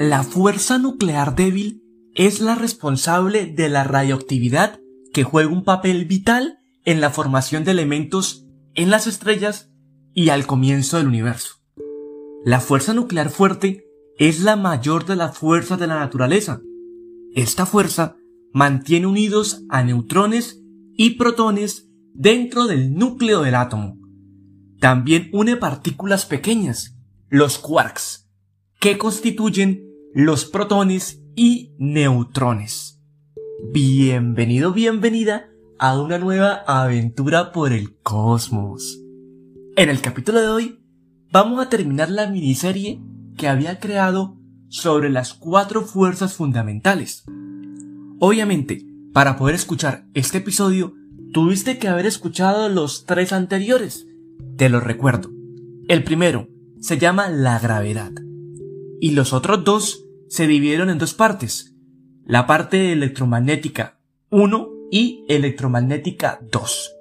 La fuerza nuclear débil es la responsable de la radioactividad que juega un papel vital en la formación de elementos en las estrellas y al comienzo del universo. La fuerza nuclear fuerte es la mayor de las fuerzas de la naturaleza. Esta fuerza mantiene unidos a neutrones y protones dentro del núcleo del átomo. También une partículas pequeñas, los quarks, que constituyen los protones y neutrones. Bienvenido, bienvenida a una nueva aventura por el cosmos. En el capítulo de hoy vamos a terminar la miniserie que había creado sobre las cuatro fuerzas fundamentales. Obviamente, para poder escuchar este episodio, tuviste que haber escuchado los tres anteriores. Te los recuerdo. El primero se llama la gravedad. Y los otros dos se dividieron en dos partes, la parte electromagnética 1 y electromagnética 2.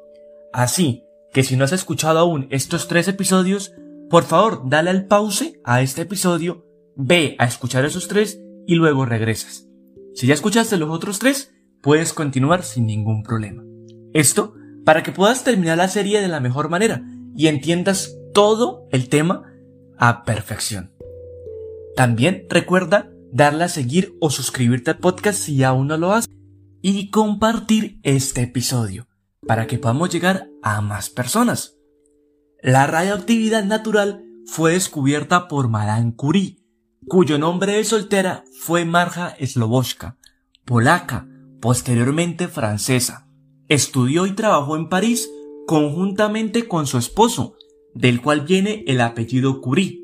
Así que si no has escuchado aún estos tres episodios, por favor dale al pause a este episodio, ve a escuchar esos tres y luego regresas. Si ya escuchaste los otros tres, puedes continuar sin ningún problema. Esto para que puedas terminar la serie de la mejor manera y entiendas todo el tema a perfección. También recuerda darle a seguir o suscribirte al podcast si aún no lo haces y compartir este episodio para que podamos llegar a más personas. La radioactividad natural fue descubierta por Madame Curie, cuyo nombre de soltera fue Marja Sloboska, polaca, posteriormente francesa. Estudió y trabajó en París conjuntamente con su esposo, del cual viene el apellido Curie.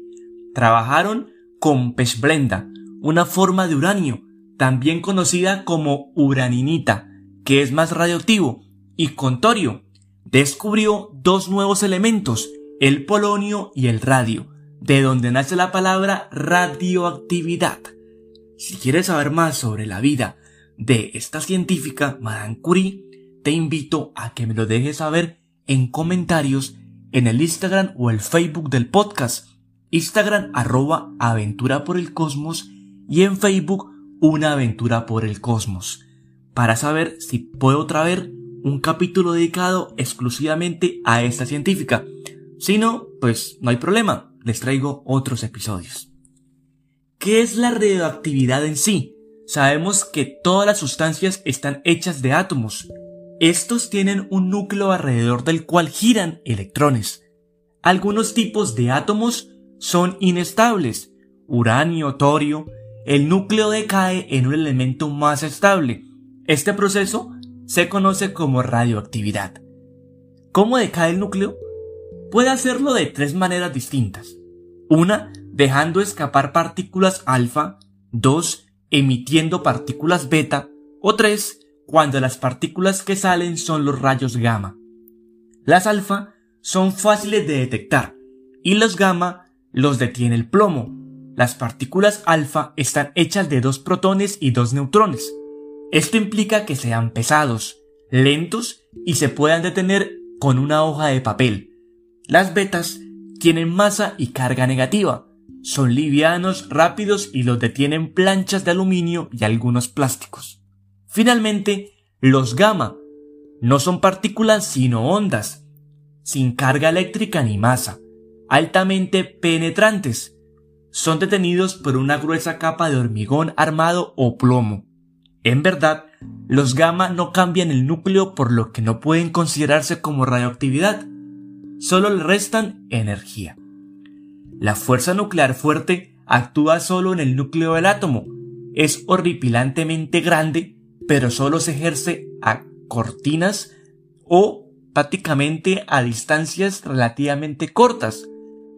Trabajaron con pechblenda, una forma de uranio, también conocida como uraninita, que es más radioactivo, y con torio. Descubrió dos nuevos elementos, el polonio y el radio, de donde nace la palabra radioactividad. Si quieres saber más sobre la vida de esta científica, Madame Curie, te invito a que me lo dejes saber en comentarios en el Instagram o el Facebook del podcast. Instagram arroba aventura por el cosmos y en Facebook Una aventura por el cosmos, para saber si puedo traer un capítulo dedicado exclusivamente a esta científica. Si no, pues no hay problema, les traigo otros episodios. ¿Qué es la radioactividad en sí? Sabemos que todas las sustancias están hechas de átomos. Estos tienen un núcleo alrededor del cual giran electrones. Algunos tipos de átomos son inestables, uranio, torio, el núcleo decae en un elemento más estable. Este proceso se conoce como radioactividad. ¿Cómo decae el núcleo? Puede hacerlo de tres maneras distintas. Una, dejando escapar partículas alfa. Dos, emitiendo partículas beta. O tres, cuando las partículas que salen son los rayos gamma. Las alfa son fáciles de detectar y los gamma los detiene el plomo, las partículas alfa están hechas de dos protones y dos neutrones. Esto implica que sean pesados, lentos y se puedan detener con una hoja de papel. Las betas tienen masa y carga negativa. Son livianos, rápidos y los detienen planchas de aluminio y algunos plásticos. Finalmente, los gamma no son partículas sino ondas, sin carga eléctrica ni masa, altamente penetrantes, son detenidos por una gruesa capa de hormigón armado o plomo. En verdad, los gamma no cambian el núcleo por lo que no pueden considerarse como radioactividad, solo le restan energía. La fuerza nuclear fuerte actúa solo en el núcleo del átomo, es horripilantemente grande, pero solo se ejerce a cortinas o prácticamente a distancias relativamente cortas.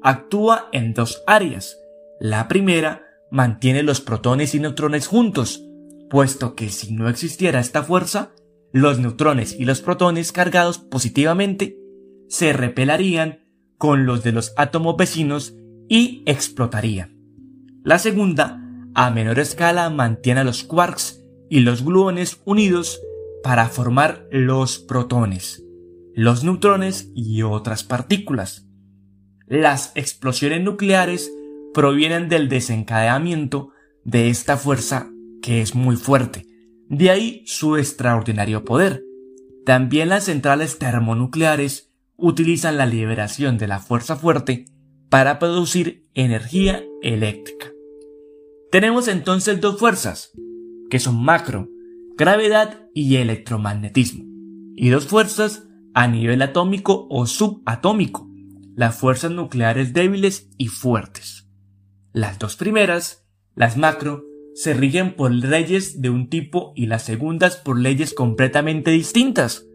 Actúa en dos áreas, la primera mantiene los protones y neutrones juntos, puesto que si no existiera esta fuerza, los neutrones y los protones cargados positivamente se repelarían con los de los átomos vecinos y explotarían. La segunda, a menor escala, mantiene a los quarks y los gluones unidos para formar los protones, los neutrones y otras partículas. Las explosiones nucleares provienen del desencadenamiento de esta fuerza que es muy fuerte. De ahí su extraordinario poder. También las centrales termonucleares utilizan la liberación de la fuerza fuerte para producir energía eléctrica. Tenemos entonces dos fuerzas, que son macro, gravedad y electromagnetismo, y dos fuerzas a nivel atómico o subatómico, las fuerzas nucleares débiles y fuertes. Las dos primeras, las macro, se rigen por leyes de un tipo y las segundas por leyes completamente distintas.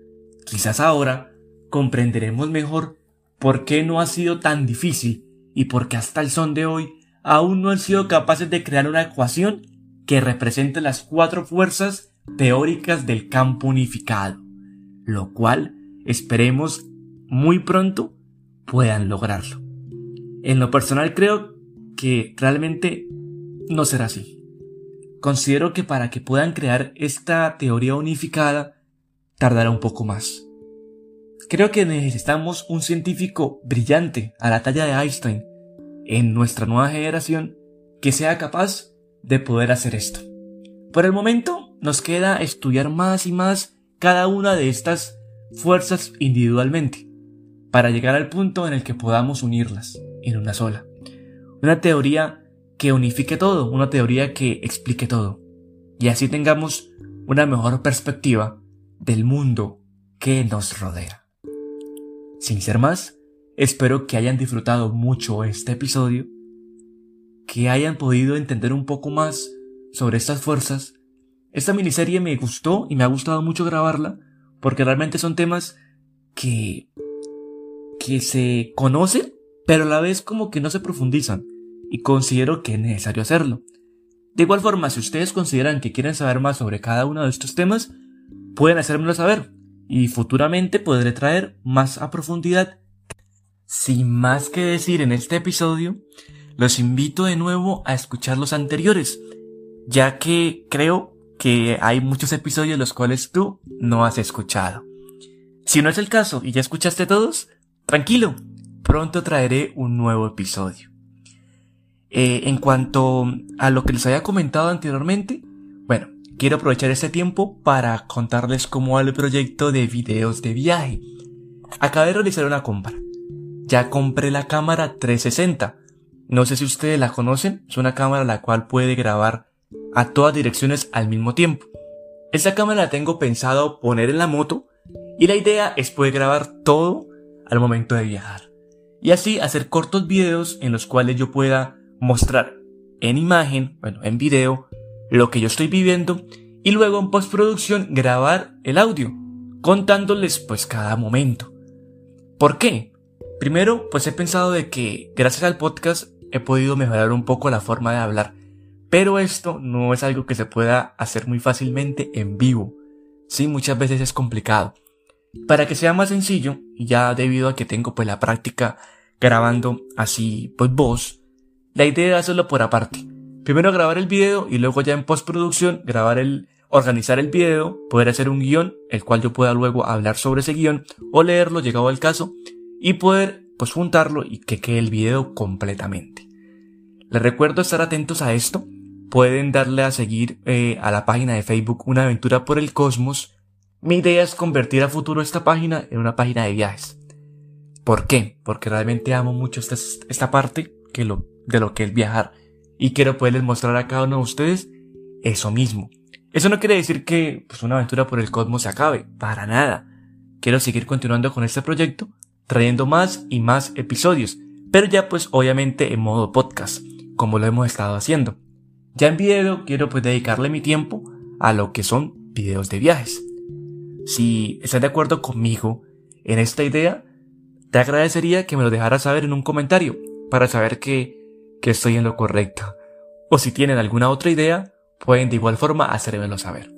Quizás ahora comprenderemos mejor por qué no ha sido tan difícil y por qué hasta el son de hoy aún no han sido capaces de crear una ecuación que represente las cuatro fuerzas teóricas del campo unificado, lo cual esperemos muy pronto puedan lograrlo. En lo personal creo que realmente no será así. Considero que para que puedan crear esta teoría unificada tardará un poco más. Creo que necesitamos un científico brillante a la talla de Einstein en nuestra nueva generación que sea capaz de poder hacer esto. Por el momento nos queda estudiar más y más cada una de estas fuerzas individualmente para llegar al punto en el que podamos unirlas en una sola. Una teoría que unifique todo, una teoría que explique todo. Y así tengamos una mejor perspectiva del mundo que nos rodea. Sin ser más, espero que hayan disfrutado mucho este episodio, que hayan podido entender un poco más sobre estas fuerzas. Esta miniserie me gustó y me ha gustado mucho grabarla porque realmente son temas que que se conocen, pero a la vez como que no se profundizan, y considero que es necesario hacerlo. De igual forma, si ustedes consideran que quieren saber más sobre cada uno de estos temas, pueden hacérmelo saber, y futuramente podré traer más a profundidad. Sin más que decir en este episodio, los invito de nuevo a escuchar los anteriores, ya que creo que hay muchos episodios los cuales tú no has escuchado. Si no es el caso y ya escuchaste todos, Tranquilo, pronto traeré un nuevo episodio. Eh, en cuanto a lo que les había comentado anteriormente, bueno, quiero aprovechar este tiempo para contarles cómo va el proyecto de videos de viaje. Acabé de realizar una compra. Ya compré la cámara 360. No sé si ustedes la conocen, es una cámara la cual puede grabar a todas direcciones al mismo tiempo. Esta cámara la tengo pensado poner en la moto y la idea es poder grabar todo al momento de viajar. Y así hacer cortos videos en los cuales yo pueda mostrar en imagen, bueno, en video, lo que yo estoy viviendo y luego en postproducción grabar el audio, contándoles pues cada momento. ¿Por qué? Primero, pues he pensado de que gracias al podcast he podido mejorar un poco la forma de hablar, pero esto no es algo que se pueda hacer muy fácilmente en vivo. Sí, muchas veces es complicado. Para que sea más sencillo, ya debido a que tengo pues la práctica grabando así pues voz, la idea es hacerlo por aparte. Primero grabar el video y luego ya en postproducción grabar el, organizar el video, poder hacer un guion, el cual yo pueda luego hablar sobre ese guion o leerlo llegado al caso y poder pues juntarlo y que quede el video completamente. Les recuerdo estar atentos a esto. Pueden darle a seguir eh, a la página de Facebook Una aventura por el cosmos mi idea es convertir a futuro esta página en una página de viajes. ¿Por qué? Porque realmente amo mucho esta, esta parte lo, de lo que es viajar. Y quiero poderles mostrar a cada uno de ustedes eso mismo. Eso no quiere decir que pues, una aventura por el cosmos se acabe. Para nada. Quiero seguir continuando con este proyecto, trayendo más y más episodios. Pero ya pues obviamente en modo podcast, como lo hemos estado haciendo. Ya en video quiero pues dedicarle mi tiempo a lo que son videos de viajes. Si estás de acuerdo conmigo en esta idea, te agradecería que me lo dejaras saber en un comentario para saber que, que estoy en lo correcto. O si tienen alguna otra idea, pueden de igual forma hacérmelo saber.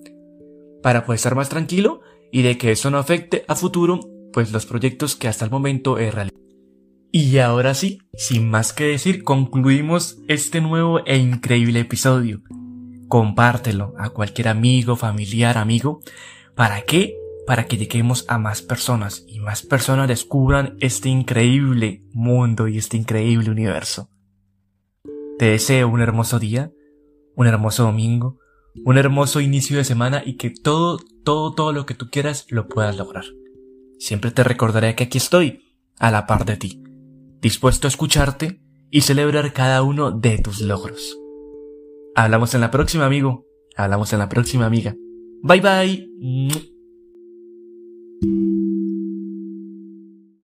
Para poder estar más tranquilo y de que eso no afecte a futuro, pues los proyectos que hasta el momento he realizado. Y ahora sí, sin más que decir, concluimos este nuevo e increíble episodio. Compártelo a cualquier amigo, familiar, amigo. ¿Para qué? Para que lleguemos a más personas y más personas descubran este increíble mundo y este increíble universo. Te deseo un hermoso día, un hermoso domingo, un hermoso inicio de semana y que todo, todo, todo lo que tú quieras lo puedas lograr. Siempre te recordaré que aquí estoy, a la par de ti, dispuesto a escucharte y celebrar cada uno de tus logros. Hablamos en la próxima, amigo. Hablamos en la próxima, amiga. Bye bye.